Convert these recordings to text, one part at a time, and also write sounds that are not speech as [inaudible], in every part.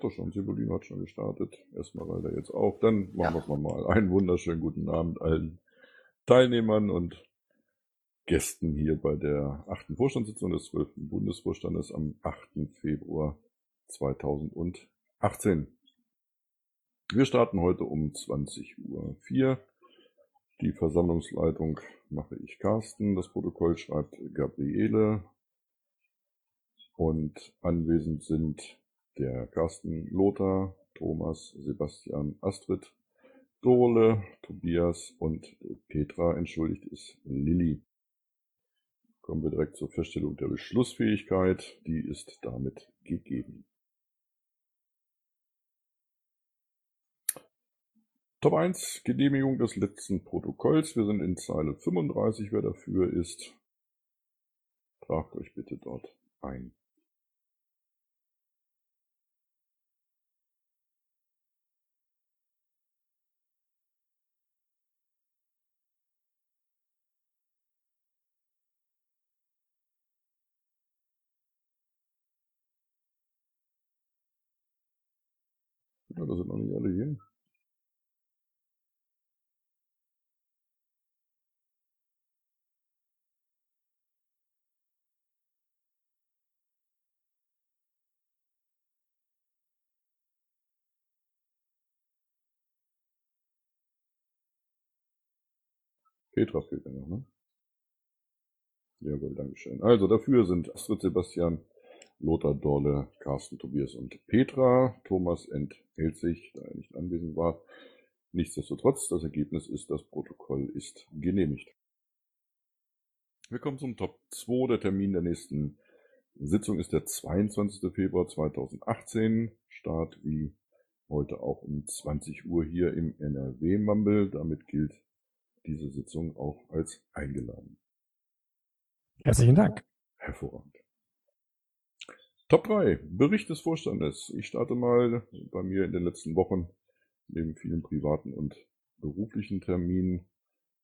doch schon, Sibulino hat schon gestartet. Er jetzt auch. Dann machen ja. wir es nochmal. Einen wunderschönen guten Abend allen Teilnehmern und Gästen hier bei der achten Vorstandssitzung des 12. Bundesvorstandes am 8. Februar 2018. Wir starten heute um 20.04 Uhr. Die Versammlungsleitung mache ich Carsten, das Protokoll schreibt Gabriele und anwesend sind der Carsten Lothar, Thomas, Sebastian, Astrid, Dole, Tobias und Petra, entschuldigt ist Lilly. Kommen wir direkt zur Feststellung der Beschlussfähigkeit. Die ist damit gegeben. Top 1, Genehmigung des letzten Protokolls. Wir sind in Zeile 35. Wer dafür ist, tragt euch bitte dort ein. Ja, da sind noch nicht alle hier. Petra fehlt ja noch, ne? Jawohl, Dankeschön. Also dafür sind Astrid Sebastian, Lothar Dorle, Carsten Tobias und Petra. Thomas enthält sich, da er nicht anwesend war. Nichtsdestotrotz, das Ergebnis ist, das Protokoll ist genehmigt. Wir kommen zum Top 2. Der Termin der nächsten Sitzung ist der 22. Februar 2018. Start wie heute auch um 20 Uhr hier im NRW-Mumble. Damit gilt diese Sitzung auch als eingeladen. Herzlichen Dank. Hervorragend. Top 3. Bericht des Vorstandes. Ich starte mal bei mir in den letzten Wochen neben vielen privaten und beruflichen Terminen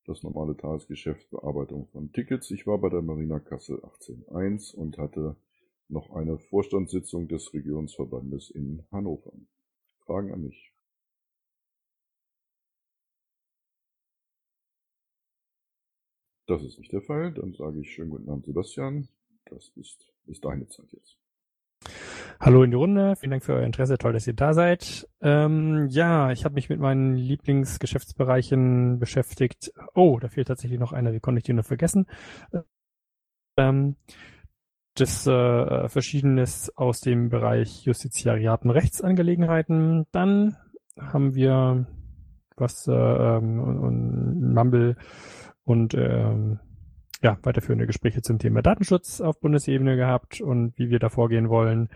das normale Tagesgeschäft Bearbeitung von Tickets. Ich war bei der Marina Kassel 18.1 und hatte noch eine Vorstandssitzung des Regionsverbandes in Hannover. Fragen an mich. Das ist nicht der Fall. Dann sage ich schönen guten Abend, Sebastian. Das ist, ist deine Zeit jetzt. Hallo in die Runde. Vielen Dank für euer Interesse. Toll, dass ihr da seid. Ähm, ja, ich habe mich mit meinen Lieblingsgeschäftsbereichen beschäftigt. Oh, da fehlt tatsächlich noch einer. Wie konnte ich den nur vergessen? Ähm, das äh, Verschiedenes aus dem Bereich Justiziariaten Rechtsangelegenheiten. Dann haben wir was äh, ähm, und Mumble und ähm, ja, weiterführende Gespräche zum Thema Datenschutz auf Bundesebene gehabt und wie wir da vorgehen wollen.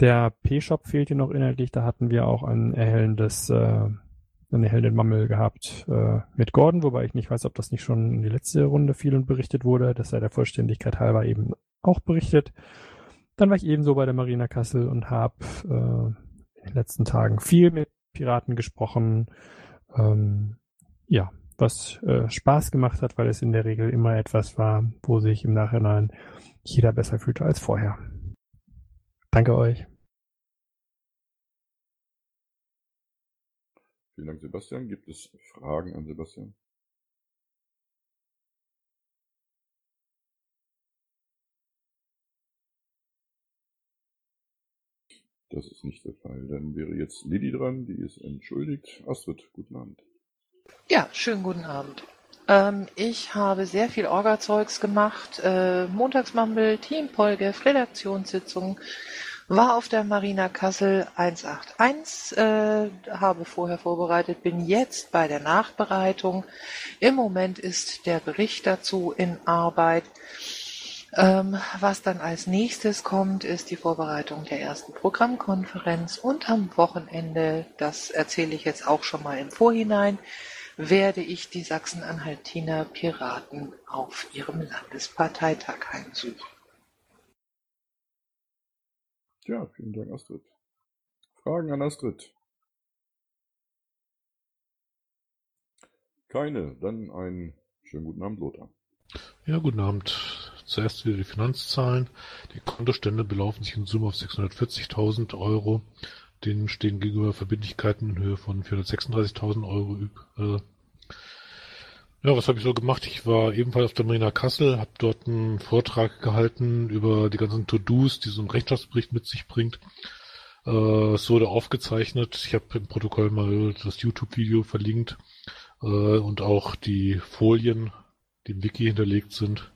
Der P-Shop fehlt hier noch inhaltlich, da hatten wir auch ein erhellendes, äh, einen erhellenden Mammel gehabt äh, mit Gordon, wobei ich nicht weiß, ob das nicht schon in die letzte Runde fiel und berichtet wurde. Das sei der Vollständigkeit halber eben auch berichtet. Dann war ich ebenso bei der Marina Kassel und habe äh, in den letzten Tagen viel mit Piraten gesprochen. Ähm, ja, was äh, Spaß gemacht hat, weil es in der Regel immer etwas war, wo sich im Nachhinein jeder besser fühlte als vorher. Danke euch. Vielen Dank, Sebastian. Gibt es Fragen an Sebastian? Das ist nicht der Fall. Dann wäre jetzt Lilly dran, die ist entschuldigt. Astrid, guten Abend. Ja, schönen guten Abend. Ähm, ich habe sehr viel Orga-Zeugs gemacht. Äh, Montagsmumble, Teampolgef, Redaktionssitzung, war auf der Marina Kassel 181, äh, habe vorher vorbereitet, bin jetzt bei der Nachbereitung. Im Moment ist der Bericht dazu in Arbeit. Ähm, was dann als nächstes kommt, ist die Vorbereitung der ersten Programmkonferenz und am Wochenende, das erzähle ich jetzt auch schon mal im Vorhinein, werde ich die Sachsen-Anhaltiner Piraten auf ihrem Landesparteitag heimsuchen. Ja, vielen Dank, Astrid. Fragen an Astrid? Keine. Dann einen schönen guten Abend, Lothar. Ja, guten Abend. Zuerst wieder die Finanzzahlen. Die Kontostände belaufen sich in Summe auf 640.000 Euro. Denen stehen gegenüber Verbindlichkeiten in Höhe von 436.000 Euro üb. Äh, ja, was habe ich so gemacht? Ich war ebenfalls auf der Marina Kassel, habe dort einen Vortrag gehalten über die ganzen To-Dos, die so ein Rechenschaftsbericht mit sich bringt. Äh, es wurde aufgezeichnet. Ich habe im Protokoll mal das YouTube-Video verlinkt äh, und auch die Folien, die im Wiki hinterlegt sind,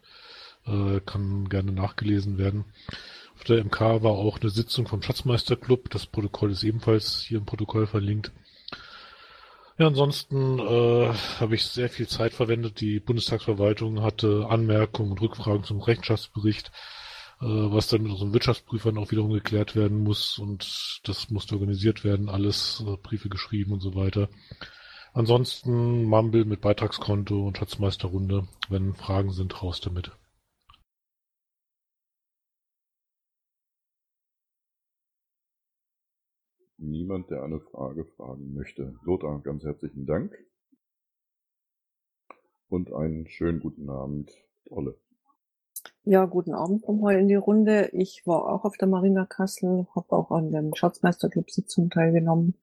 äh, kann gerne nachgelesen werden. Auf der MK war auch eine Sitzung vom Schatzmeisterclub. Das Protokoll ist ebenfalls hier im Protokoll verlinkt. Ja, ansonsten äh, habe ich sehr viel Zeit verwendet. Die Bundestagsverwaltung hatte Anmerkungen und Rückfragen zum Rechenschaftsbericht, äh, was dann mit unseren Wirtschaftsprüfern auch wiederum geklärt werden muss und das musste organisiert werden, alles, äh, Briefe geschrieben und so weiter. Ansonsten Mumble mit Beitragskonto und Schatzmeisterrunde. Wenn Fragen sind, raus damit. Niemand, der eine Frage fragen möchte. Lothar, ganz herzlichen Dank. Und einen schönen guten Abend, Tolle. Ja, guten Abend Heu in die Runde. Ich war auch auf der Marina Kassel, habe auch an dem Schatzmeisterclub-Sitzung teilgenommen.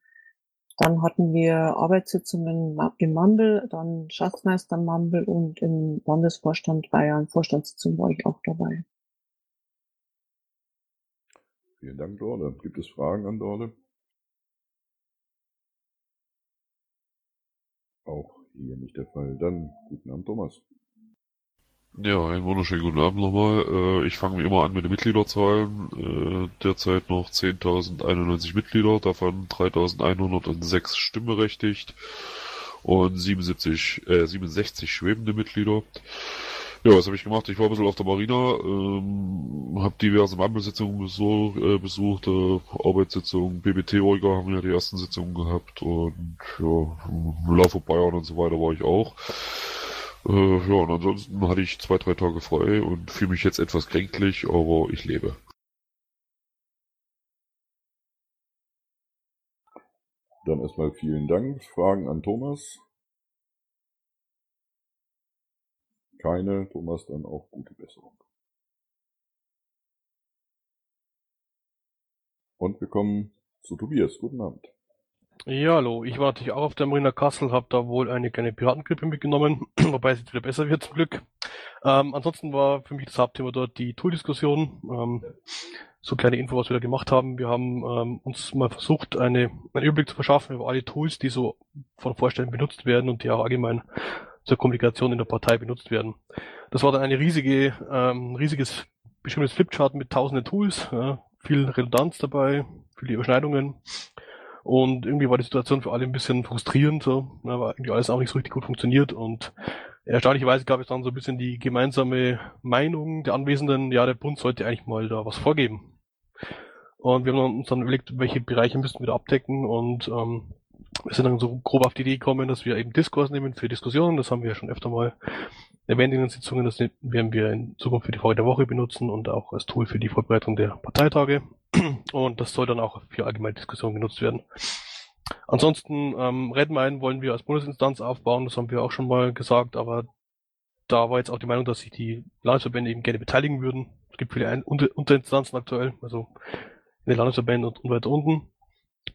Dann hatten wir Arbeitssitzungen im Mumble, dann Schatzmeister Mumble und im Landesvorstand Bayern Vorstandssitzung war ich auch dabei. Vielen Dank, Dorle. Gibt es Fragen an Dorle? Auch hier nicht der Fall. Dann guten Abend, Thomas. Ja, einen wunderschönen guten Abend nochmal. Äh, ich fange wie immer an mit den Mitgliederzahlen. Äh, derzeit noch 10.091 Mitglieder, davon 3.106 stimmberechtigt und 77, äh, 67 schwebende Mitglieder. Ja, was habe ich gemacht? Ich war ein bisschen auf der Marina, ähm, habe diverse Mammelsitzungen besuch, äh, besucht, äh, Arbeitssitzungen, BBT-Orga haben ja die ersten Sitzungen gehabt und ja, Laufe Bayern und so weiter war ich auch. Äh, ja, und ansonsten hatte ich zwei, drei Tage frei und fühle mich jetzt etwas kränklich, aber ich lebe. Dann erstmal vielen Dank. Fragen an Thomas? Keine. Thomas, dann auch gute Besserung. Und wir kommen zu Tobias. Guten Abend. Ja, hallo. Ich war natürlich auch auf der Marina Kassel, habe da wohl eine kleine Piratengrippe mitgenommen, [clears throat] wobei es jetzt wieder besser wird zum Glück. Ähm, ansonsten war für mich das Hauptthema dort die Tool-Diskussion. Ähm, so kleine Info, was wir da gemacht haben. Wir haben ähm, uns mal versucht, eine, einen Überblick zu verschaffen über alle Tools, die so von Vorständen benutzt werden und die auch allgemein zur Kommunikation in der Partei benutzt werden. Das war dann eine riesige, ähm, riesiges bestimmtes Flipchart mit tausenden Tools, ja, viel Redundanz dabei, viele Überschneidungen. Und irgendwie war die Situation für alle ein bisschen frustrierend, so, ja, weil irgendwie alles auch nicht so richtig gut funktioniert und erstaunlicherweise gab es dann so ein bisschen die gemeinsame Meinung der Anwesenden, ja, der Bund sollte eigentlich mal da was vorgeben. Und wir haben uns dann überlegt, welche Bereiche müssten wir da abdecken und ähm, wir sind dann so grob auf die Idee gekommen, dass wir eben Diskurs nehmen für Diskussionen. Das haben wir ja schon öfter mal erwähnt in den Sitzungen. Das werden wir in Zukunft für die Frage der Woche benutzen und auch als Tool für die Vorbereitung der Parteitage. [clears throat] Und das soll dann auch für allgemeine Diskussionen genutzt werden. Ansonsten, ähm, Redmine wollen wir als Bundesinstanz aufbauen. Das haben wir auch schon mal gesagt. Aber da war jetzt auch die Meinung, dass sich die Landesverbände eben gerne beteiligen würden. Es gibt viele Ein Unter Unterinstanzen aktuell, also in den Landesverbänden und weiter unten.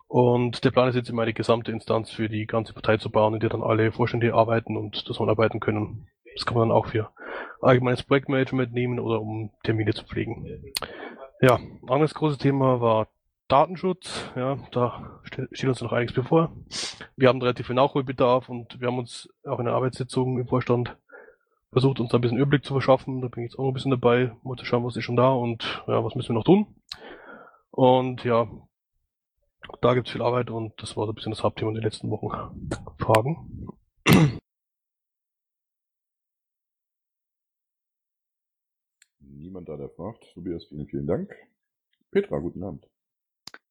Und der Plan ist jetzt immer eine gesamte Instanz für die ganze Partei zu bauen, in der dann alle Vorstände arbeiten und zusammenarbeiten können. Das kann man dann auch für allgemeines Projektmanagement nehmen oder um Termine zu pflegen. Ja, anderes großes Thema war Datenschutz. Ja, da steht uns noch einiges bevor. Wir haben relativ viel Nachholbedarf und wir haben uns auch in der Arbeitssitzung im Vorstand versucht, uns da ein bisschen Überblick zu verschaffen. Da bin ich jetzt auch ein bisschen dabei, mal zu schauen, was ist schon da und ja, was müssen wir noch tun. Und ja, da gibt es viel Arbeit und das war so ein bisschen das Hauptthema in den letzten Wochen. Fragen? Niemand da, der fragt. Tobias, vielen, vielen Dank. Petra, guten Abend.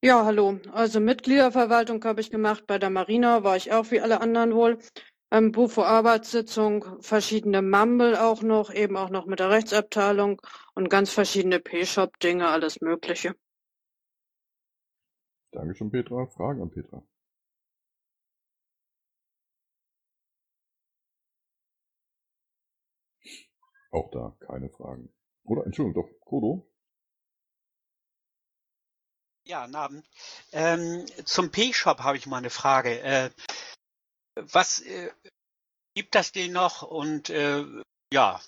Ja, hallo. Also Mitgliederverwaltung habe ich gemacht. Bei der Marina war ich auch wie alle anderen wohl. Ähm, Bufo Arbeitssitzung, verschiedene Mumble auch noch, eben auch noch mit der Rechtsabteilung und ganz verschiedene P-Shop-Dinge, alles Mögliche. Dankeschön, Petra. Fragen an Petra. Auch da keine Fragen. Oder, Entschuldigung, doch, Kodo? Ja, Namen. Ähm, zum P-Shop habe ich mal eine Frage. Äh, was äh, gibt das den noch und äh, ja,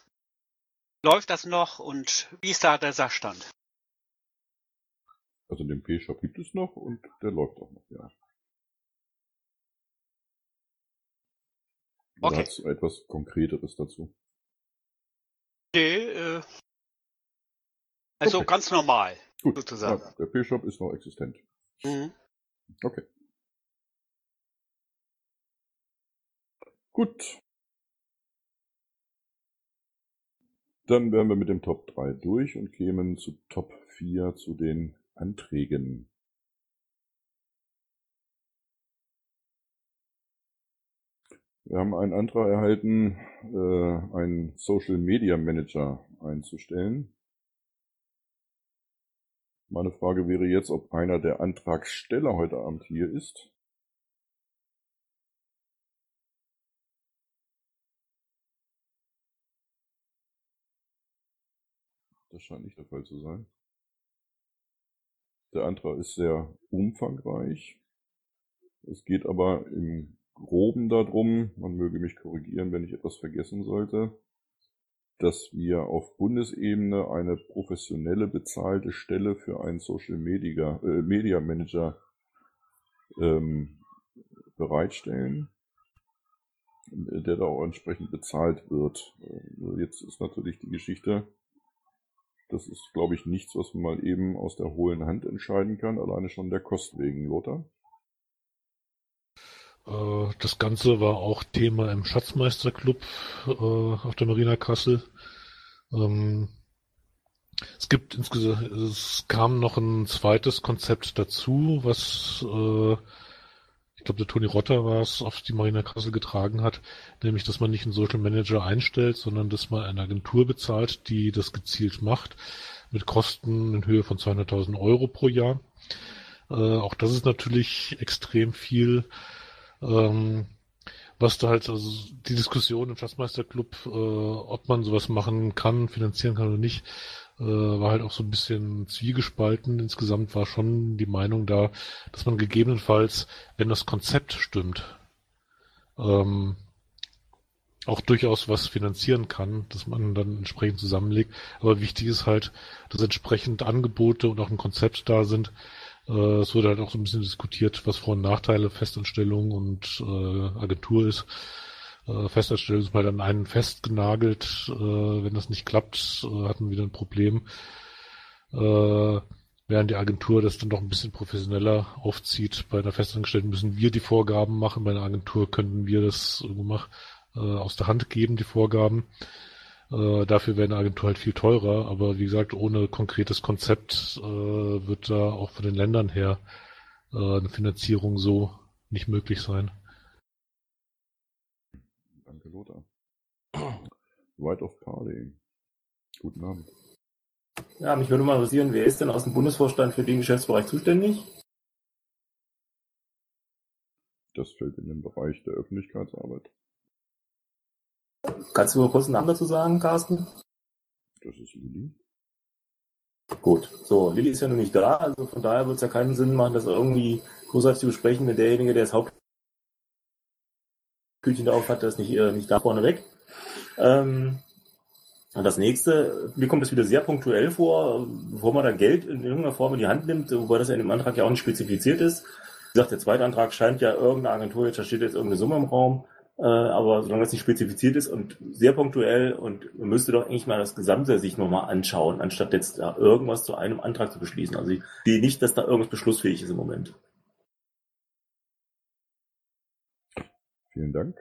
läuft das noch und wie ist da der Sachstand? Also den P-Shop gibt es noch und der läuft auch noch, ja. Okay. hast du etwas Konkreteres dazu? Nee, äh, also Okay. ganz normal, Gut, sozusagen. ja, der P-Shop ist noch existent. Mhm. Okay. Gut. Dann wären wir mit dem Top 3 durch und kämen zu Top 4 zu den Anträgen. Wir haben einen Antrag erhalten, äh, einen Social Media Manager einzustellen. Meine Frage wäre jetzt, ob einer der Antragsteller heute Abend hier ist. Das scheint nicht der Fall zu sein. Der Antrag ist sehr umfangreich. Es geht aber im Groben darum, man möge mich korrigieren, wenn ich etwas vergessen sollte, dass wir auf Bundesebene eine professionelle bezahlte Stelle für einen Social Media, äh, Media Manager ähm, bereitstellen, der da auch entsprechend bezahlt wird. Äh, Jetzt ist natürlich die Geschichte, das ist, glaube ich, nichts, was man mal eben aus der hohlen Hand entscheiden kann, alleine schon der Kosten wegen, Lothar. Äh, Das Ganze war auch Thema im Schatzmeisterclub äh, auf der Marina Kassel. Ähm, Es gibt insgesamt, es kam noch ein zweites Konzept dazu, was äh, glaube der Toni Rotter war es, auf die Marina Kassel getragen hat, nämlich dass man nicht einen Social Manager einstellt, sondern dass man eine Agentur bezahlt, die das gezielt macht, mit Kosten in Höhe von 200.000 Euro pro Jahr. Äh, auch das ist natürlich extrem viel. Ähm, was da halt, also die Diskussion im Schatzmeisterclub, äh, ob man sowas machen kann, finanzieren kann oder nicht, äh, war halt auch so ein bisschen zwiegespalten. Insgesamt war schon die Meinung da, dass man gegebenenfalls, wenn das Konzept stimmt, ähm, auch durchaus was finanzieren kann, dass man dann entsprechend zusammenlegt. Aber wichtig ist halt, dass entsprechend Angebote und auch ein Konzept da sind, äh, Es wurde halt auch so ein bisschen diskutiert, was Vor- und Nachteile Festanstellung und äh, Agentur ist. Äh, Festanstellung ist mal dann einen festgenagelt. Äh, wenn das nicht klappt, äh, hatten wir wieder ein Problem. Äh, während die Agentur das dann doch ein bisschen professioneller aufzieht. Bei einer Festangestellten müssen wir die Vorgaben machen. Bei einer Agentur könnten wir das mach, äh, aus der Hand geben, die Vorgaben. Äh, dafür wäre eine Agentur halt viel teurer, aber wie gesagt, ohne konkretes Konzept äh, wird da auch von den Ländern her äh, eine Finanzierung so nicht möglich sein. Lothar. Right of Parley. Guten Abend. Ja, mich würde mal interessieren, wer ist denn aus dem Bundesvorstand für den Geschäftsbereich zuständig? Das fällt in den Bereich der Öffentlichkeitsarbeit. Kannst du mal kurz einen Namen dazu sagen, Carsten? Das ist Lili. Gut, so, Lilly ist ja noch nicht da, also von daher wird es ja keinen Sinn machen, das irgendwie großartig zu besprechen, wenn derjenige, der das Hauptküchen da auf hat, das nicht, äh, nicht da vorne weg. Ähm, und das nächste, mir kommt das wieder sehr punktuell vor, bevor man da Geld in irgendeiner Form in die Hand nimmt, wobei das ja in dem Antrag ja auch nicht spezifiziert ist. Wie gesagt, der zweite Antrag scheint ja irgendeine Agentur, jetzt da steht jetzt irgendeine Summe im Raum, äh, aber solange das nicht spezifiziert ist und sehr punktuell und man müsste doch eigentlich mal das Gesamte sich nochmal anschauen, anstatt jetzt da irgendwas zu einem Antrag zu beschließen. Also ich sehe nicht, dass da irgendwas beschlussfähig ist im Moment. Vielen Dank.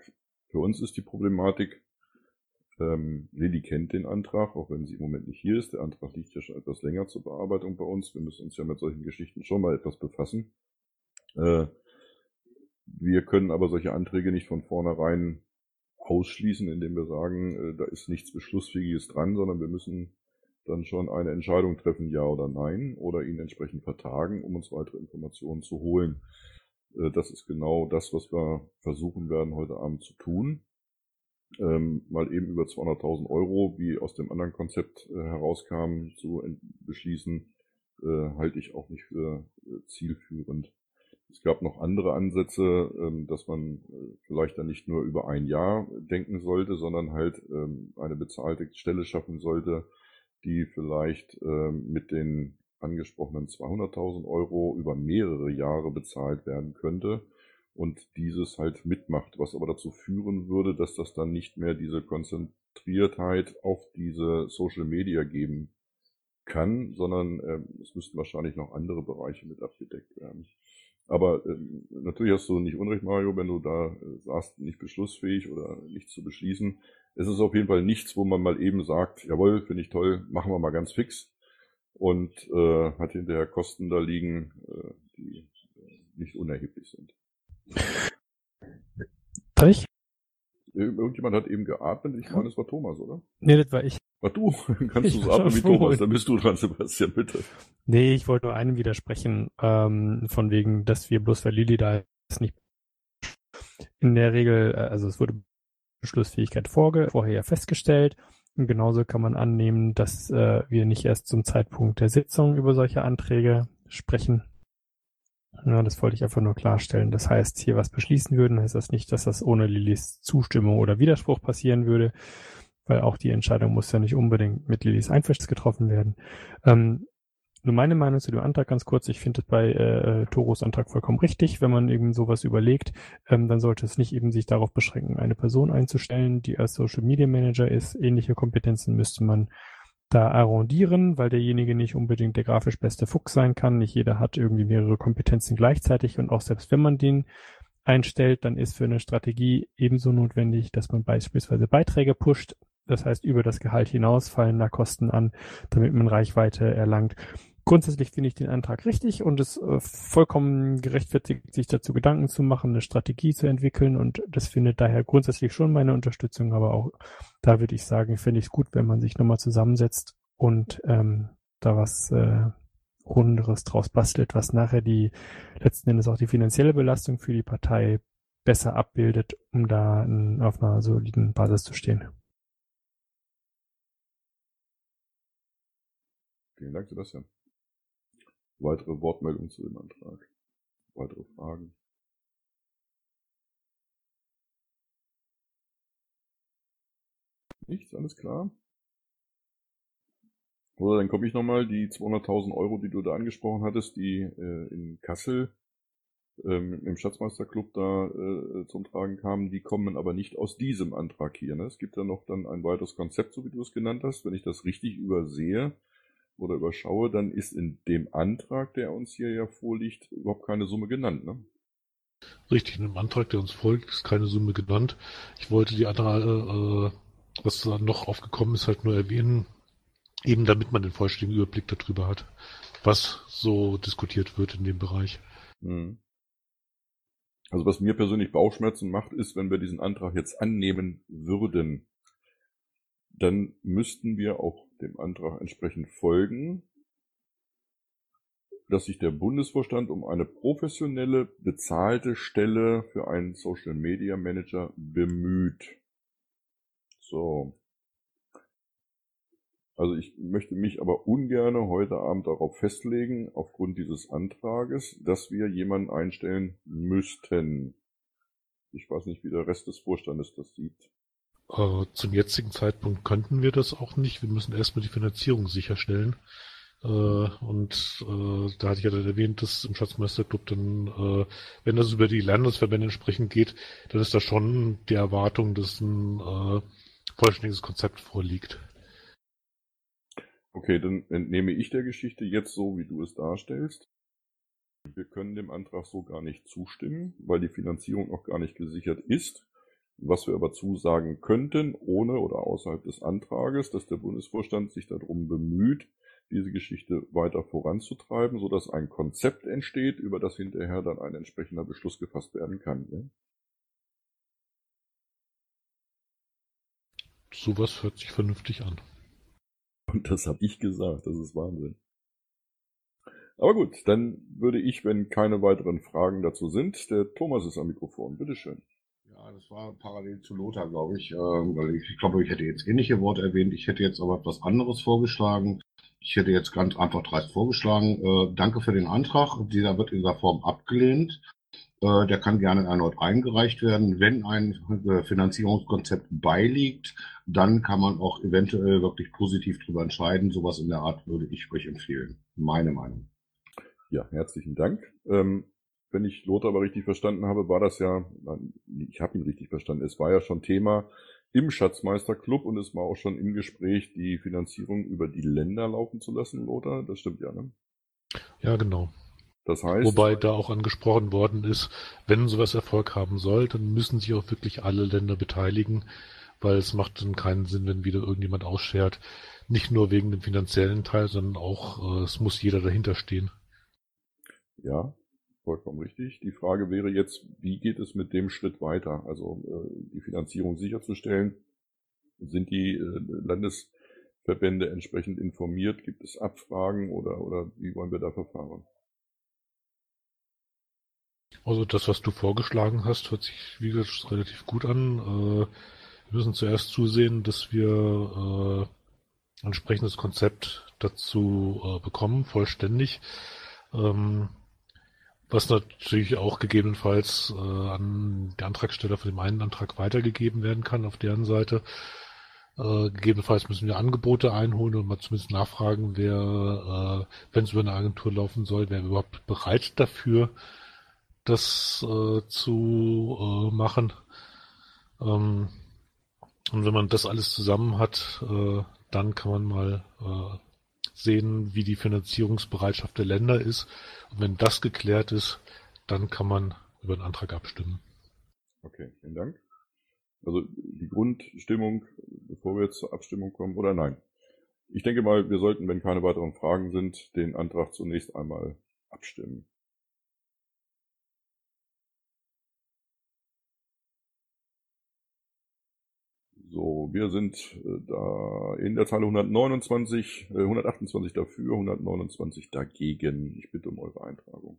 Für uns ist die Problematik, ähm, Lilly kennt den Antrag, auch wenn sie im Moment nicht hier ist. Der Antrag liegt ja schon etwas länger zur Bearbeitung bei uns. Wir müssen uns ja mit solchen Geschichten schon mal etwas befassen. Äh, wir können aber solche Anträge nicht von vornherein ausschließen, indem wir sagen, äh, da ist nichts Beschlussfähiges dran, sondern wir müssen dann schon eine Entscheidung treffen, ja oder nein, oder ihn entsprechend vertagen, um uns weitere Informationen zu holen. Äh, das ist genau das, was wir versuchen werden, heute Abend zu tun. Ähm, mal eben über 200.000 Euro, wie aus dem anderen Konzept äh, herauskam, zu beschließen, äh, halte ich auch nicht für äh, zielführend. Es gab noch andere Ansätze, ähm, dass man äh, vielleicht dann nicht nur über ein Jahr denken sollte, sondern halt ähm, eine bezahlte Stelle schaffen sollte, die vielleicht ähm, mit den angesprochenen 200.000 Euro über mehrere Jahre bezahlt werden könnte und dieses halt mitmacht, was aber dazu führen würde, dass das dann nicht mehr diese Konzentriertheit auf diese Social Media geben kann, sondern äh, es müssten wahrscheinlich noch andere Bereiche mit abgedeckt werden. Aber ähm, natürlich hast du nicht Unrecht, Mario, wenn du da äh, sagst, nicht beschlussfähig oder nichts zu beschließen. Es ist auf jeden Fall nichts, wo man mal eben sagt, jawohl, finde ich toll, machen wir mal ganz fix und äh, hat hinterher Kosten da liegen, äh, die äh, nicht unerheblich sind. Darf ich? Irgendjemand hat eben geatmet. Ich meine, es war Thomas, oder? Nee, das war ich. War du? [laughs] Kannst du so atmen wie Thomas? Dann bist du dran, Sebastian, bitte. Nee, ich wollte nur einem widersprechen, ähm, von wegen, dass wir bloß weil Lilly da ist nicht in der Regel, äh, also es wurde Beschlussfähigkeit vorge vorher ja festgestellt. Und genauso kann man annehmen, dass äh, wir nicht erst zum Zeitpunkt der Sitzung über solche Anträge sprechen. Ja, das wollte ich einfach nur klarstellen. Das heißt, hier was beschließen würden, heißt das nicht, dass das ohne Lillys Zustimmung oder Widerspruch passieren würde, weil auch die Entscheidung muss ja nicht unbedingt mit Lillys Einverständnis getroffen werden. Ähm, nur meine Meinung zu dem Antrag ganz kurz. Ich finde es bei äh, Toros Antrag vollkommen richtig. Wenn man eben sowas überlegt, ähm, dann sollte es nicht eben sich darauf beschränken, eine Person einzustellen, die als Social Media Manager ist. Ähnliche Kompetenzen müsste man da arrondieren, weil derjenige nicht unbedingt der grafisch beste Fuchs sein kann. Nicht jeder hat irgendwie mehrere Kompetenzen gleichzeitig und auch selbst wenn man den einstellt, dann ist für eine Strategie ebenso notwendig, dass man beispielsweise Beiträge pusht. Das heißt, über das Gehalt hinaus fallen da Kosten an, damit man Reichweite erlangt. Grundsätzlich finde ich den Antrag richtig und es äh, vollkommen gerechtfertigt, sich dazu Gedanken zu machen, eine Strategie zu entwickeln und das findet daher grundsätzlich schon meine Unterstützung, aber auch da würde ich sagen, finde ich es gut, wenn man sich nochmal zusammensetzt und ähm, da was äh, Runderes draus bastelt, was nachher die letzten Endes auch die finanzielle Belastung für die Partei besser abbildet, um da n, auf einer soliden Basis zu stehen. Vielen Dank, Sebastian. Weitere Wortmeldungen zu dem Antrag? Weitere Fragen? Nichts, alles klar. Oder dann komme ich nochmal, die 200.000 Euro, die du da angesprochen hattest, die äh, in Kassel ähm, im Schatzmeisterclub da äh, zum Tragen kamen, die kommen aber nicht aus diesem Antrag hier. Ne? Es gibt ja noch dann ein weiteres Konzept, so wie du es genannt hast. Wenn ich das richtig übersehe oder überschaue, dann ist in dem Antrag, der uns hier ja vorliegt, überhaupt keine Summe genannt. Ne? Richtig, in dem Antrag, der uns folgt, ist keine Summe genannt. Ich wollte die andere, äh, was da noch aufgekommen ist, halt nur erwähnen, eben damit man den vollständigen Überblick darüber hat, was so diskutiert wird in dem Bereich. Hm. Also was mir persönlich Bauchschmerzen macht, ist, wenn wir diesen Antrag jetzt annehmen würden, dann müssten wir auch dem Antrag entsprechend folgen, dass sich der Bundesvorstand um eine professionelle, bezahlte Stelle für einen Social Media Manager bemüht. So. Also ich möchte mich aber ungerne heute Abend darauf festlegen, aufgrund dieses Antrages, dass wir jemanden einstellen müssten. Ich weiß nicht, wie der Rest des Vorstandes das sieht. Zum jetzigen Zeitpunkt könnten wir das auch nicht. Wir müssen erstmal die Finanzierung sicherstellen. Äh, und äh, da hatte ich ja dann erwähnt, dass im Schatzmeisterclub dann, äh, wenn das über die Landesverbände entsprechend geht, dann ist da schon die Erwartung, dass ein vollständiges Konzept vorliegt. Okay, dann entnehme ich der Geschichte jetzt so, wie du es darstellst. Wir können dem Antrag so gar nicht zustimmen, weil die Finanzierung noch gar nicht gesichert ist. Was wir aber zusagen könnten, ohne oder außerhalb des Antrages, dass der Bundesvorstand sich darum bemüht, diese Geschichte weiter voranzutreiben, sodass ein Konzept entsteht, über das hinterher dann ein entsprechender Beschluss gefasst werden kann. Ja? Sowas hört sich vernünftig an. Und das habe ich gesagt, das ist Wahnsinn. Aber gut, dann würde ich, wenn keine weiteren Fragen dazu sind, der Thomas ist am Mikrofon. Bitteschön. Das war parallel zu Lothar, glaube ich, äh, ich, ich glaube, ich hätte jetzt ähnliche Worte erwähnt. Ich hätte jetzt aber etwas anderes vorgeschlagen. Ich hätte jetzt ganz einfach dreist vorgeschlagen, äh, danke für den Antrag. Dieser wird in dieser Form abgelehnt. Äh, der kann gerne erneut eingereicht werden. Wenn ein äh, Finanzierungskonzept beiliegt, dann kann man auch eventuell wirklich positiv darüber entscheiden. Sowas in der Art würde ich euch empfehlen. Meine Meinung. Ja, herzlichen Dank. Ähm, wenn ich Lothar aber richtig verstanden habe, war das ja, ich habe ihn richtig verstanden, es war ja schon Thema im Schatzmeisterclub und es war auch schon im Gespräch, die Finanzierung über die Länder laufen zu lassen, Lothar. Das stimmt ja, ne? Ja, genau. Das heißt. Wobei da auch angesprochen worden ist, wenn sowas Erfolg haben soll, dann müssen sich auch wirklich alle Länder beteiligen, weil es macht dann keinen Sinn, wenn wieder irgendjemand ausschert. Nicht nur wegen dem finanziellen Teil, sondern auch, äh, es muss jeder dahinter stehen. Ja, vollkommen richtig. Die Frage wäre jetzt, wie geht es mit dem Schritt weiter? Also äh, die Finanzierung sicherzustellen. Sind die äh, Landesverbände entsprechend informiert? Gibt es Abfragen oder, oder wie wollen wir da verfahren? Also das, was du vorgeschlagen hast, hört sich wie gesagt relativ gut an. Äh, wir müssen zuerst zusehen, dass wir äh, ein entsprechendes Konzept dazu äh, bekommen, vollständig. Ähm, was natürlich auch gegebenenfalls äh, an die Antragsteller von dem einen Antrag weitergegeben werden kann auf deren Seite. Äh, gegebenenfalls müssen wir Angebote einholen und mal zumindest nachfragen, wer, äh, wenn es über eine Agentur laufen soll, wer überhaupt bereit dafür das äh, zu äh, machen. Ähm, und wenn man das alles zusammen hat, äh, dann kann man mal äh, sehen, wie die Finanzierungsbereitschaft der Länder ist. Und wenn das geklärt ist, dann kann man über den Antrag abstimmen. Okay, vielen Dank. Also die Grundstimmung, bevor wir jetzt zur Abstimmung kommen, oder nein? Ich denke mal, wir sollten, wenn keine weiteren Fragen sind, den Antrag zunächst einmal abstimmen. So, wir sind äh, da in der Zahl 129, äh, 128 dafür, 129 dagegen. Ich bitte um eure Eintragung.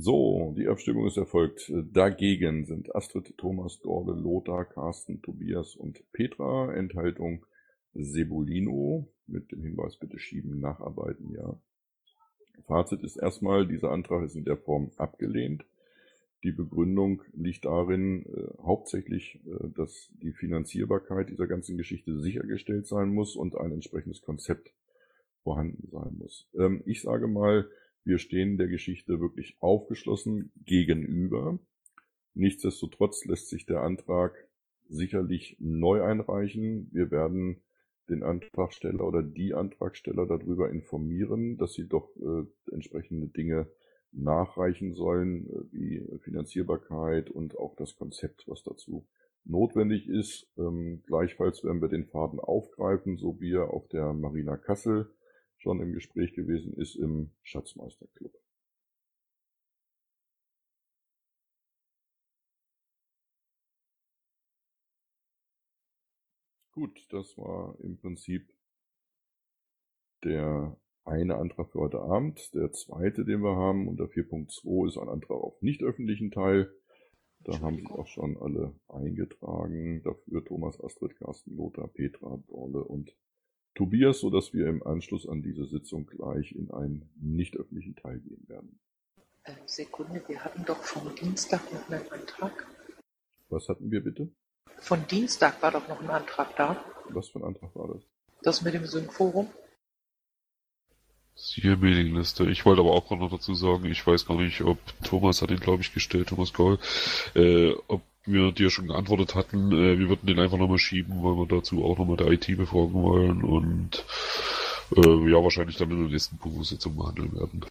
So, die Abstimmung ist erfolgt. Dagegen sind Astrid, Thomas, Dorle, Lothar, Carsten, Tobias und Petra. Enthaltung Sebulino mit dem Hinweis bitte schieben, nacharbeiten, ja. Fazit ist erstmal, dieser Antrag ist in der Form abgelehnt. Die Begründung liegt darin, äh, hauptsächlich, äh, dass die Finanzierbarkeit dieser ganzen Geschichte sichergestellt sein muss und ein entsprechendes Konzept vorhanden sein muss. Ähm, ich sage mal, wir stehen der Geschichte wirklich aufgeschlossen gegenüber. Nichtsdestotrotz lässt sich der Antrag sicherlich neu einreichen. Wir werden den Antragsteller oder die Antragsteller darüber informieren, dass sie doch äh, entsprechende Dinge nachreichen sollen, äh, wie Finanzierbarkeit und auch das Konzept, was dazu notwendig ist. Ähm, gleichfalls werden wir den Faden aufgreifen, so wie er auf der Marina Kassel schon im Gespräch gewesen ist im Schatzmeisterclub. Gut, das war im Prinzip der eine Antrag für heute Abend. Der zweite, den wir haben unter 4.2 ist ein Antrag auf nicht öffentlichen Teil. Da haben sich auch schon alle eingetragen. Dafür Thomas, Astrid, Carsten, Lothar, Petra, Dorle und Tobias, so dass wir im Anschluss an diese Sitzung gleich in einen nicht öffentlichen Teil gehen werden. Sekunde, wir hatten doch vom Dienstag noch einen Antrag. Was hatten wir bitte? Von Dienstag war doch noch ein Antrag da. Was für ein Antrag war das? Das mit dem Symphorum. Siehe Mailingliste. Ich wollte aber auch noch dazu sagen, ich weiß gar nicht, ob Thomas hat ihn, glaube ich, gestellt, Thomas Gaul, äh, ob wir dir schon geantwortet hatten, äh, wir würden den einfach nochmal schieben, weil wir dazu auch nochmal der IT befragen wollen und äh, ja, wahrscheinlich dann in der nächsten Prüfungssitzung behandeln werden.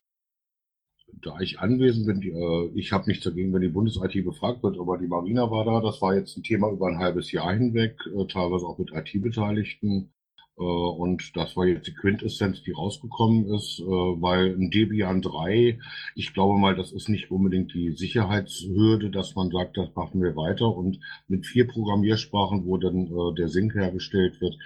Da ich anwesend bin, äh, ich habe nichts dagegen, wenn die Bundes-IT befragt wird, aber die Marina war da. Das war jetzt ein Thema über ein halbes Jahr hinweg, äh, teilweise auch mit IT-Beteiligten. Äh, und das war jetzt die Quintessenz, die rausgekommen ist, äh, weil ein Debian 3, ich glaube mal, das ist nicht unbedingt die Sicherheitshürde, dass man sagt, das machen wir weiter. Und mit vier Programmiersprachen, wo dann äh, der Sync hergestellt wird,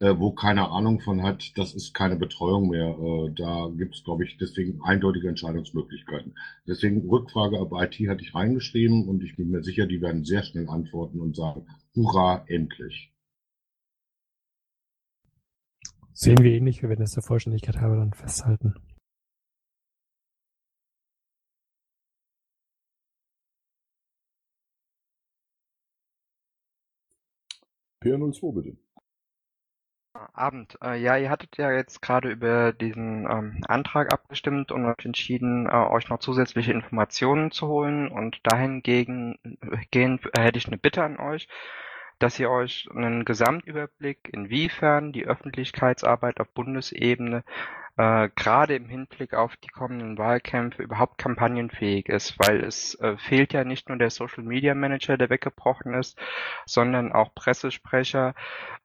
wo keine Ahnung von hat, das ist keine Betreuung mehr. Da gibt es, glaube ich, deswegen eindeutige Entscheidungsmöglichkeiten. Deswegen Rückfrage ab IT hatte ich reingeschrieben und ich bin mir sicher, die werden sehr schnell antworten und sagen, hurra, endlich. Sehen wir ähnlich, wir werden es der Vollständigkeit halber dann festhalten. PR02 bitte. Abend. Äh, ja, ihr hattet ja jetzt gerade über diesen ähm, Antrag abgestimmt und euch entschieden, äh, euch noch zusätzliche Informationen zu holen. Und dahingegen äh, gehend, äh, hätte ich eine Bitte an euch dass ihr euch einen Gesamtüberblick, inwiefern die Öffentlichkeitsarbeit auf Bundesebene äh, gerade im Hinblick auf die kommenden Wahlkämpfe überhaupt kampagnenfähig ist, weil es äh, fehlt ja nicht nur der Social Media Manager, der weggebrochen ist, sondern auch Pressesprecher,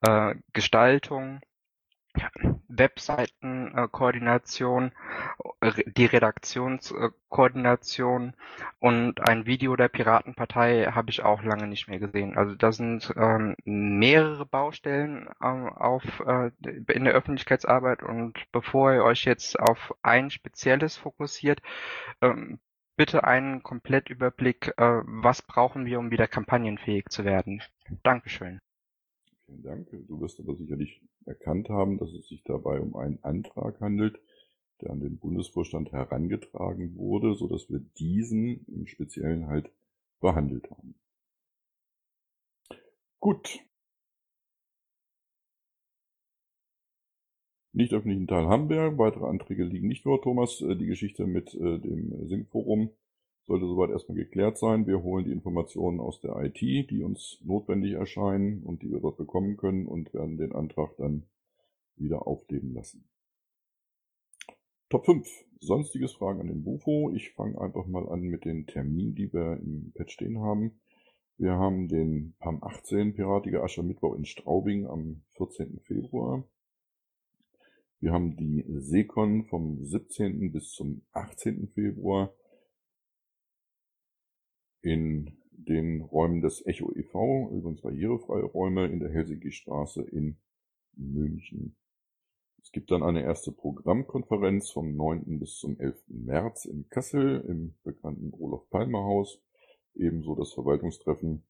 äh, Gestaltung, Webseitenkoordination, die Redaktionskoordination und ein Video der Piratenpartei habe ich auch lange nicht mehr gesehen. Also da sind ähm, mehrere Baustellen ähm, auf, äh, in der Öffentlichkeitsarbeit und bevor ihr euch jetzt auf ein spezielles fokussiert, ähm, bitte einen Komplettüberblick, äh, was brauchen wir, um wieder kampagnenfähig zu werden. Dankeschön. Vielen Dank. Du wirst aber sicherlich erkannt haben, dass es sich dabei um einen Antrag handelt, der an den Bundesvorstand herangetragen wurde, so dass wir diesen im Speziellen halt behandelt haben. Gut. Nicht öffentlichen Teil haben wir. Weitere Anträge liegen nicht vor, Thomas. Äh, die Geschichte mit äh, dem Syncforum sollte soweit erstmal geklärt sein. Wir holen die Informationen aus der IT, die uns notwendig erscheinen und die wir dort bekommen können und werden den Antrag dann wieder aufleben lassen. Top 5. Sonstiges Fragen an den Bufo. Ich fange einfach mal an mit den Terminen, die wir im Pad stehen haben. Wir haben den PAM 18 Piratige Aschermittwoch in Straubing am 14. Februar. Wir haben die Seekon vom 17. bis zum 18. Februar in den Räumen des Echo e.V., übrigens barrierefreie Räume in der Helsinki-Straße in München. Es gibt dann eine erste Programmkonferenz vom 9. bis zum 11. März in Kassel im bekannten Olof Palmer Haus. Ebenso das Verwaltungstreffen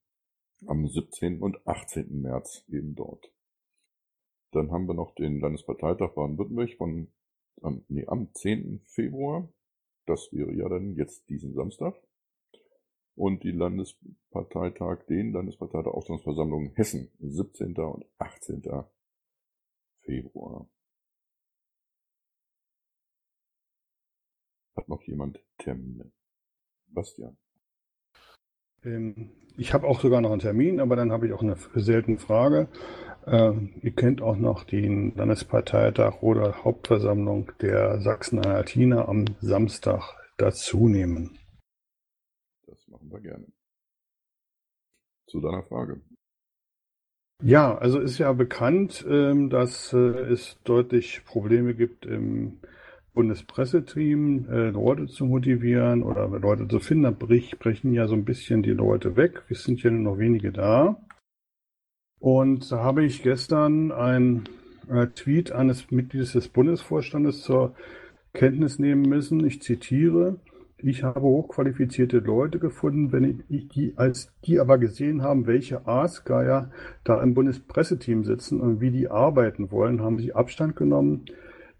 am 17. und 18. März eben dort. Dann haben wir noch den Landesparteitag Baden-Württemberg von nee, am 10. Februar. Das wäre ja dann jetzt diesen Samstag und die Landesparteitag, den Landesparteitag Auslandsversammlung Hessen, 17. und 18. Februar. Hat noch jemand Termine? Bastian. Ähm, ich habe auch sogar noch einen Termin, aber dann habe ich auch eine seltene Frage. Ähm, ihr könnt auch noch den Landesparteitag oder Hauptversammlung der Sachsen-Anhaltiner am Samstag dazu nehmen machen wir gerne. Zu deiner Frage. Ja, also ist ja bekannt, ähm, dass äh, es deutlich Probleme gibt im Bundespresseteam, äh, Leute zu motivieren oder Leute zu finden. Da brechen ja so ein bisschen die Leute weg. Wir sind ja nur noch wenige da. Und da habe ich gestern ein äh, Tweet eines Mitgliedes des Bundesvorstandes zur Kenntnis nehmen müssen. Ich zitiere. Ich habe hochqualifizierte Leute gefunden, wenn ich die, als die aber gesehen haben, welche Aasgeier da im Bundespresseteam sitzen und wie die arbeiten wollen, haben sie Abstand genommen,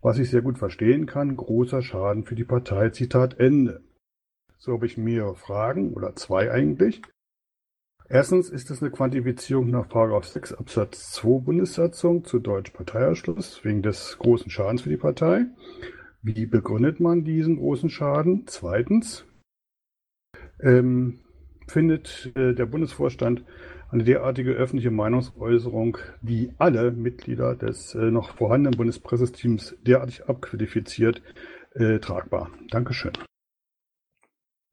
was ich sehr gut verstehen kann. Großer Schaden für die Partei. Zitat Ende. So habe ich mehrere Fragen oder zwei eigentlich. Erstens ist es eine Quantifizierung nach 6 Absatz 2 Bundessatzung zu Deutsch Parteiausschluss wegen des großen Schadens für die Partei. Wie begründet man diesen großen Schaden? Zweitens, ähm, findet äh, der Bundesvorstand eine derartige öffentliche Meinungsäußerung, die alle Mitglieder des äh, noch vorhandenen Bundespressesteams derartig abqualifiziert, äh, tragbar? Dankeschön.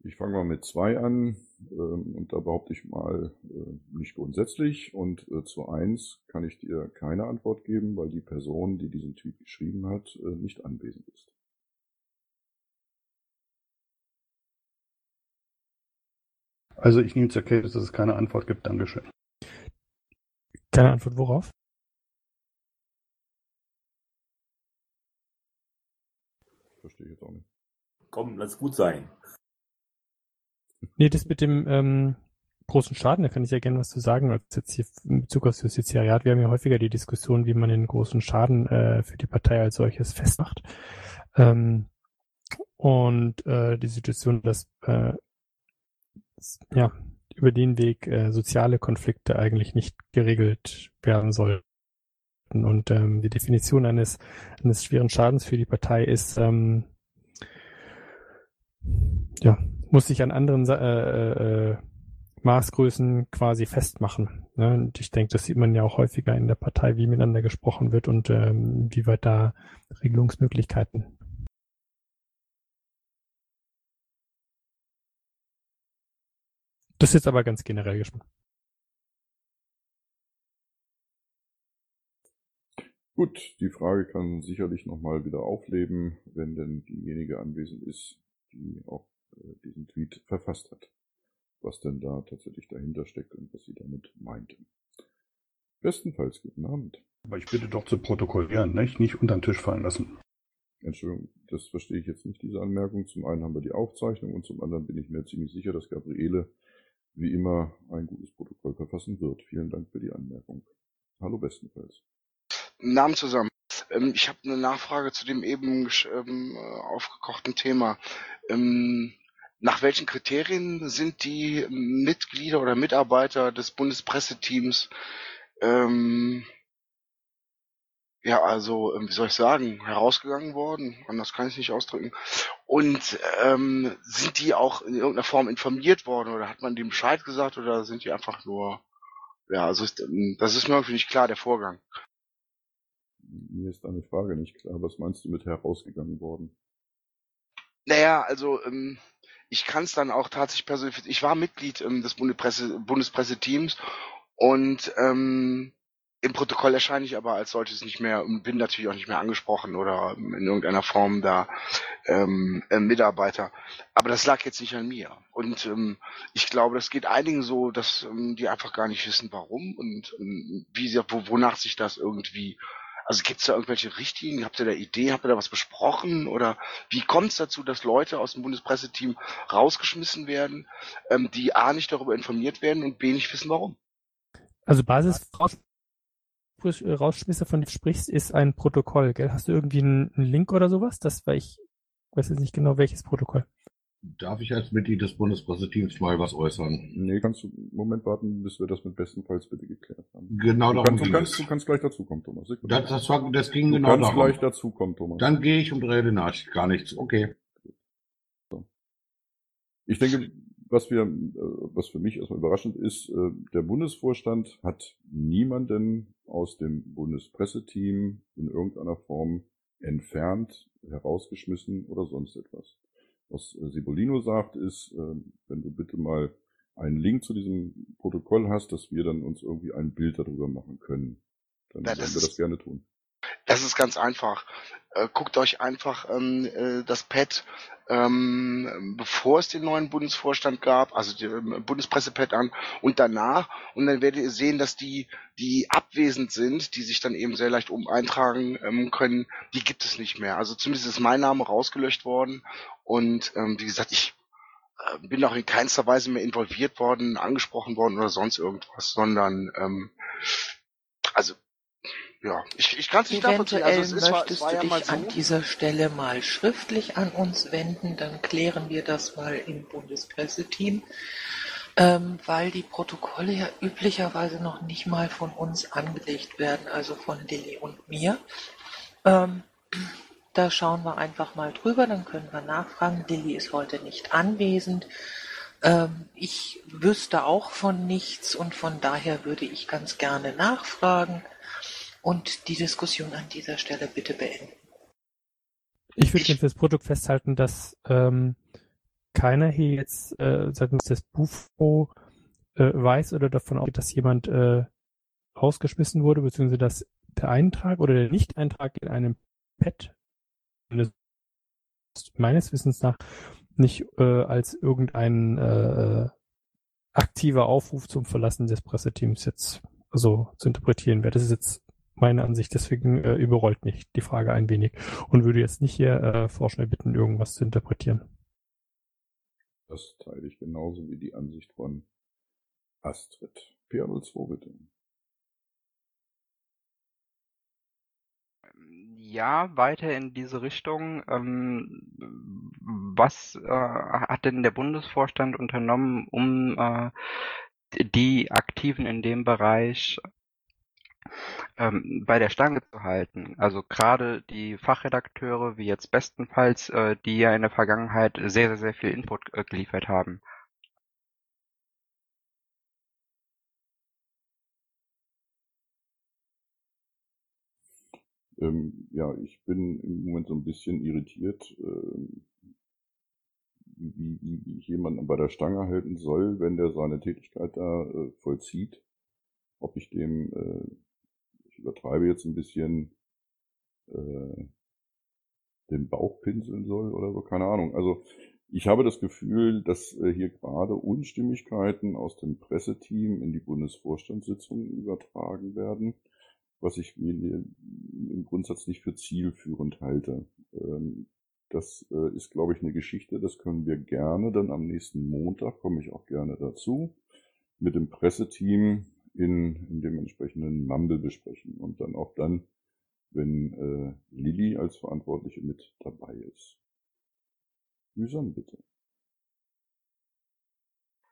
Ich fange mal mit zwei an ähm, und da behaupte ich mal äh, nicht grundsätzlich und äh, zu eins kann ich dir keine Antwort geben, weil die Person, die diesen Tweet geschrieben hat, äh, nicht anwesend ist. Also ich nehme zur Kenntnis, dass es keine Antwort gibt. Dankeschön. Keine Antwort worauf? Verstehe ich jetzt auch nicht. Komm, lass gut sein. Nee, das mit dem ähm, großen Schaden, da kann ich ja gerne was zu sagen. Also jetzt hier in Bezug auf das Justiziariat, wir haben ja häufiger die Diskussion, wie man den großen Schaden äh, für die Partei als solches festmacht. Ähm, und äh, die Situation, dass äh, ja über den Weg äh, soziale Konflikte eigentlich nicht geregelt werden sollten. Und ähm, die Definition eines, eines schweren Schadens für die Partei ist, ähm, ja, muss sich an anderen äh, äh, Maßgrößen quasi festmachen. Ne? Und ich denke, das sieht man ja auch häufiger in der Partei, wie miteinander gesprochen wird und ähm, wie weit da Regelungsmöglichkeiten Das ist jetzt aber ganz generell gesprochen. Gut, die Frage kann sicherlich nochmal wieder aufleben, wenn denn diejenige anwesend ist, die auch äh, diesen Tweet verfasst hat. Was denn da tatsächlich dahinter steckt und was sie damit meinte. Bestenfalls guten Abend. Aber ich bitte doch zu protokollieren, nicht? Nicht unter den Tisch fallen lassen. Entschuldigung, das verstehe ich jetzt nicht, diese Anmerkung. Zum einen haben wir die Aufzeichnung und zum anderen bin ich mir ziemlich sicher, dass Gabriele wie immer ein gutes Protokoll verfassen wird. Vielen Dank für die Anmerkung. Hallo bestenfalls. Namen zusammen. Ähm, ich habe eine Nachfrage zu dem eben ähm, aufgekochten Thema. Ähm, nach welchen Kriterien sind die Mitglieder oder Mitarbeiter des Bundespresseteams ähm, ja, also, ähm, wie soll ich sagen, herausgegangen worden, anders kann ich es nicht ausdrücken. Und ähm, sind die auch in irgendeiner Form informiert worden oder hat man dem Bescheid gesagt oder sind die einfach nur, ja, also ist, ähm, das ist mir irgendwie nicht klar, der Vorgang. Mir ist eine Frage nicht klar. Was meinst du mit herausgegangen worden? Naja, also ähm, ich kann es dann auch tatsächlich persönlich, ich war Mitglied ähm, des Bundespresse, Bundespresseteams und ähm, im Protokoll erscheine ich aber als solches nicht mehr und bin natürlich auch nicht mehr angesprochen oder in irgendeiner Form da ähm, äh, Mitarbeiter. Aber das lag jetzt nicht an mir. Und ähm, ich glaube, das geht einigen so, dass ähm, die einfach gar nicht wissen, warum und ähm, wie sie, wo, wonach sich das irgendwie. Also gibt es da irgendwelche Richtlinien? Habt ihr da Idee? Habt ihr da was besprochen? Oder wie kommt es dazu, dass Leute aus dem Bundespresseteam rausgeschmissen werden, ähm, die A nicht darüber informiert werden und B nicht wissen, warum? Also Basis äh, Rausschmisse, von dem du sprichst, ist ein Protokoll, gell? Hast du irgendwie einen, einen Link oder sowas? Das war ich weiß jetzt nicht genau, welches Protokoll. Darf ich als Mitglied des Bundespresseteams mal was äußern? Nee, kannst du einen Moment warten, bis wir das mit bestenfalls bitte geklärt haben. Genau du darum kannst, du kannst, es. du kannst gleich dazukommen, Thomas. Das, das, war, das ging du genau kannst darum. gleich dazukommen, Thomas. Dann gehe ich und rede nach. Gar nichts. Okay. Ich denke, was wir, äh, was für mich erstmal überraschend ist, äh, der Bundesvorstand hat niemanden aus dem Bundespresseteam in irgendeiner Form entfernt, herausgeschmissen oder sonst etwas. Was äh, Sibolino sagt, ist, wenn du bitte mal einen Link zu diesem Protokoll hast, dass wir dann uns irgendwie ein Bild darüber machen können. Dann Ja, würden das wir das gerne tun. Das ist ganz einfach. Äh, guckt euch einfach ähm, äh, das Pad, ähm, bevor es den neuen Bundesvorstand gab, also ähm, Bundespressepad an und danach. Und dann werdet ihr sehen, dass die, die abwesend sind, die sich dann eben sehr leicht um eintragen ähm, können, die gibt es nicht mehr. Also zumindest ist mein Name rausgelöscht worden. Und ähm, wie gesagt, ich äh, bin auch in keinster Weise mehr involviert worden, angesprochen worden oder sonst irgendwas, sondern ähm, also ja, ich, ich kann es nicht. Eventuell Also es, möchtest war du dich so. an dieser Stelle mal schriftlich an uns wenden, dann klären wir das mal im Bundespresseteam, ähm, weil die Protokolle ja üblicherweise noch nicht mal von uns angelegt werden, also von Lilly und mir. Ähm, da schauen wir einfach mal drüber, dann können wir nachfragen. Lilly ist heute nicht anwesend. Ähm, ich wüsste auch von nichts und von daher würde ich ganz gerne nachfragen und die Diskussion an dieser Stelle bitte beenden. Ich würde fürs Produkt festhalten, dass ähm, keiner hier jetzt äh, seitens des Bufo äh, weiß oder davon ausgeht, dass jemand äh, rausgeschmissen wurde, beziehungsweise dass der Eintrag oder der Nicht-Eintrag in einem Pad meines Wissens nach nicht äh, als irgendein äh, aktiver Aufruf zum Verlassen des Presseteams jetzt so zu interpretieren wäre. Das ist jetzt meine Ansicht, deswegen äh, überrollt mich die Frage ein wenig und würde jetzt nicht hier äh, vorschnell bitten, irgendwas zu interpretieren. Das teile ich genauso wie die Ansicht von Astrid. PA02 bitte. Ja, weiter in diese Richtung. Ähm, was äh, hat denn der Bundesvorstand unternommen, um äh, die Aktiven in dem Bereich ähm, bei der Stange zu halten? Also gerade die Fachredakteure, wie jetzt bestenfalls, äh, die ja in der Vergangenheit sehr, sehr, sehr viel Input äh, geliefert haben. Ähm, ja, ich bin im Moment so ein bisschen irritiert, ähm, wie, wie, wie ich jemanden bei der Stange halten soll, wenn der seine Tätigkeit da äh, vollzieht. Ob ich dem, äh, übertreibe jetzt ein bisschen, äh, den Bauch pinseln soll oder so, keine Ahnung. Also ich habe das Gefühl, dass äh, hier gerade Unstimmigkeiten aus dem Presseteam in die Bundesvorstandssitzung übertragen werden was ich mir im Grundsatz nicht für zielführend halte. Ähm, das äh, ist, glaube ich, eine Geschichte, das können wir gerne dann am nächsten Montag, komme ich auch gerne dazu, mit dem Presseteam in, in dem entsprechenden Mumble besprechen und dann auch dann, wenn äh, Lilly als Verantwortliche mit dabei ist. Susanne, bitte.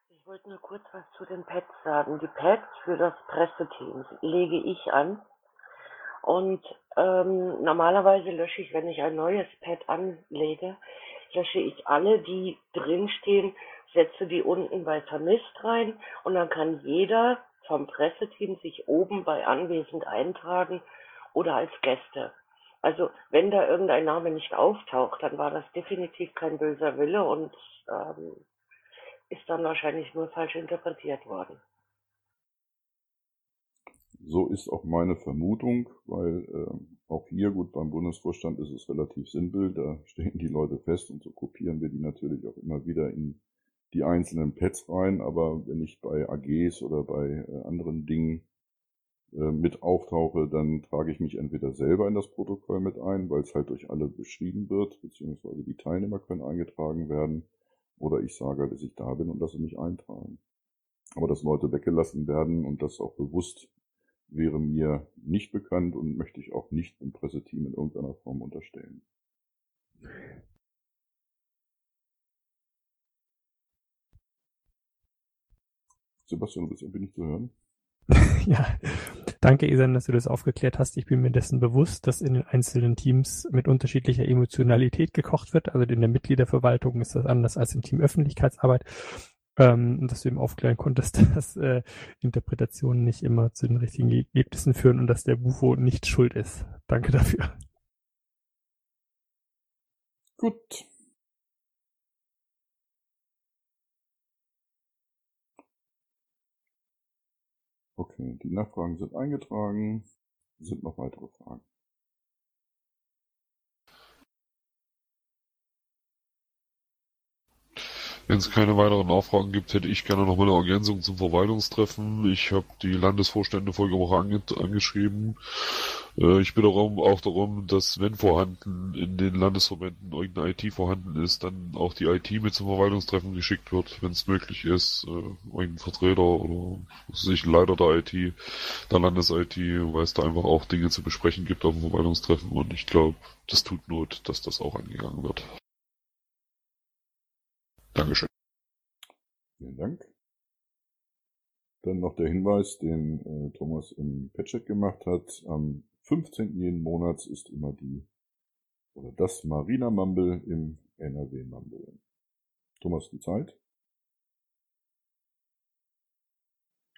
Ich wollte nur kurz was zu den Pads sagen. Die Pads für das Presseteam lege ich an und ähm, normalerweise lösche ich, wenn ich ein neues Pad anlege, lösche ich alle, die drinstehen, setze die unten bei vermisst rein und dann kann jeder vom Presseteam sich oben bei anwesend eintragen oder als Gäste. Also wenn da irgendein Name nicht auftaucht, dann war das definitiv kein böser Wille und ähm, ist dann wahrscheinlich nur falsch interpretiert worden. So ist auch meine Vermutung, weil äh, auch hier, gut, beim Bundesvorstand ist es relativ simpel, da [laughs] stehen die Leute fest und so kopieren wir die natürlich auch immer wieder in die einzelnen Pads rein, aber wenn ich bei AGs oder bei äh, anderen Dingen äh, mit auftauche, dann trage ich mich entweder selber in das Protokoll mit ein, weil es halt durch alle beschrieben wird, beziehungsweise die Teilnehmer können eingetragen werden, oder ich sage, dass ich da bin und lasse mich eintragen. Aber dass Leute weggelassen werden und das auch bewusst wäre mir nicht bekannt und möchte ich auch nicht dem Presseteam in irgendeiner Form unterstellen. Sebastian, du bist irgendwie nicht zu hören. [laughs] ja, danke Isan, dass du das aufgeklärt hast. Ich bin mir dessen bewusst, dass in den einzelnen Teams mit unterschiedlicher Emotionalität gekocht wird. Also in der Mitgliederverwaltung ist das anders als im Team Öffentlichkeitsarbeit ähm, dass du ihm aufklären konntest, [laughs] dass äh, Interpretationen nicht immer zu den richtigen Ergebnissen führen und dass der Bufo nicht schuld ist. Danke dafür. Gut. Okay, die Nachfragen sind eingetragen. Sind noch weitere Fragen? Wenn es keine weiteren Nachfragen gibt, hätte ich gerne noch mal eine Ergänzung zum Verwaltungstreffen. Ich habe die Landesvorstände vorige Woche ange angeschrieben. Äh, ich bitte darum, auch darum, dass wenn vorhanden in den Landesverbänden irgendeine IT vorhanden ist, dann auch die IT mit zum Verwaltungstreffen geschickt wird, wenn es möglich ist. Äh, irgendein Vertreter oder sich Leiter der IT, der Landes-IT, weil es da einfach auch Dinge zu besprechen gibt auf dem Verwaltungstreffen und ich glaube, das tut Not, dass das auch angegangen wird. Dankeschön. Vielen Dank. Dann noch der Hinweis, den äh, Thomas im Patchet gemacht hat. Am 15. jeden Monats ist immer die oder das Marina Mumble im NRW Mumble. Thomas, die Zeit?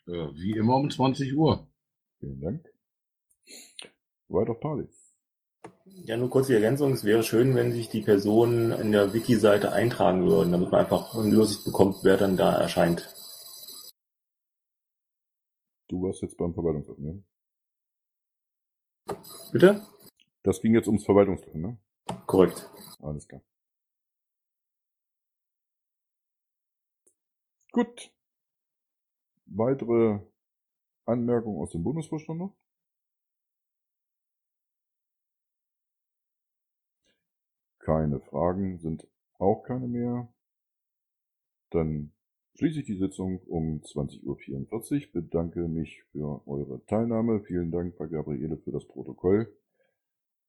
Äh, wie immer um 20 Uhr. Vielen Dank. Weiter Pali. Ja, nur kurz die Ergänzung. Es wäre schön, wenn sich die Personen in der Wiki-Seite eintragen würden, damit man einfach eine Übersicht bekommt, wer dann da erscheint. Du warst jetzt beim Verwaltungstreffen, ja? Bitte? Das ging jetzt ums Verwaltungstreffen, ne? Korrekt. Alles klar. Gut. Weitere Anmerkungen aus dem Bundesvorstand noch? Keine Fragen sind auch keine mehr. Dann schließe ich die Sitzung um 20.44 Uhr, bedanke mich für eure Teilnahme. Vielen Dank bei Gabriele für das Protokoll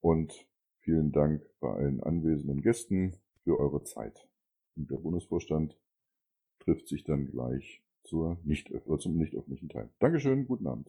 und vielen Dank bei allen anwesenden Gästen für eure Zeit. Und der Bundesvorstand trifft sich dann gleich zur nicht, zum nicht öffentlichen Teil. Dankeschön, guten Abend.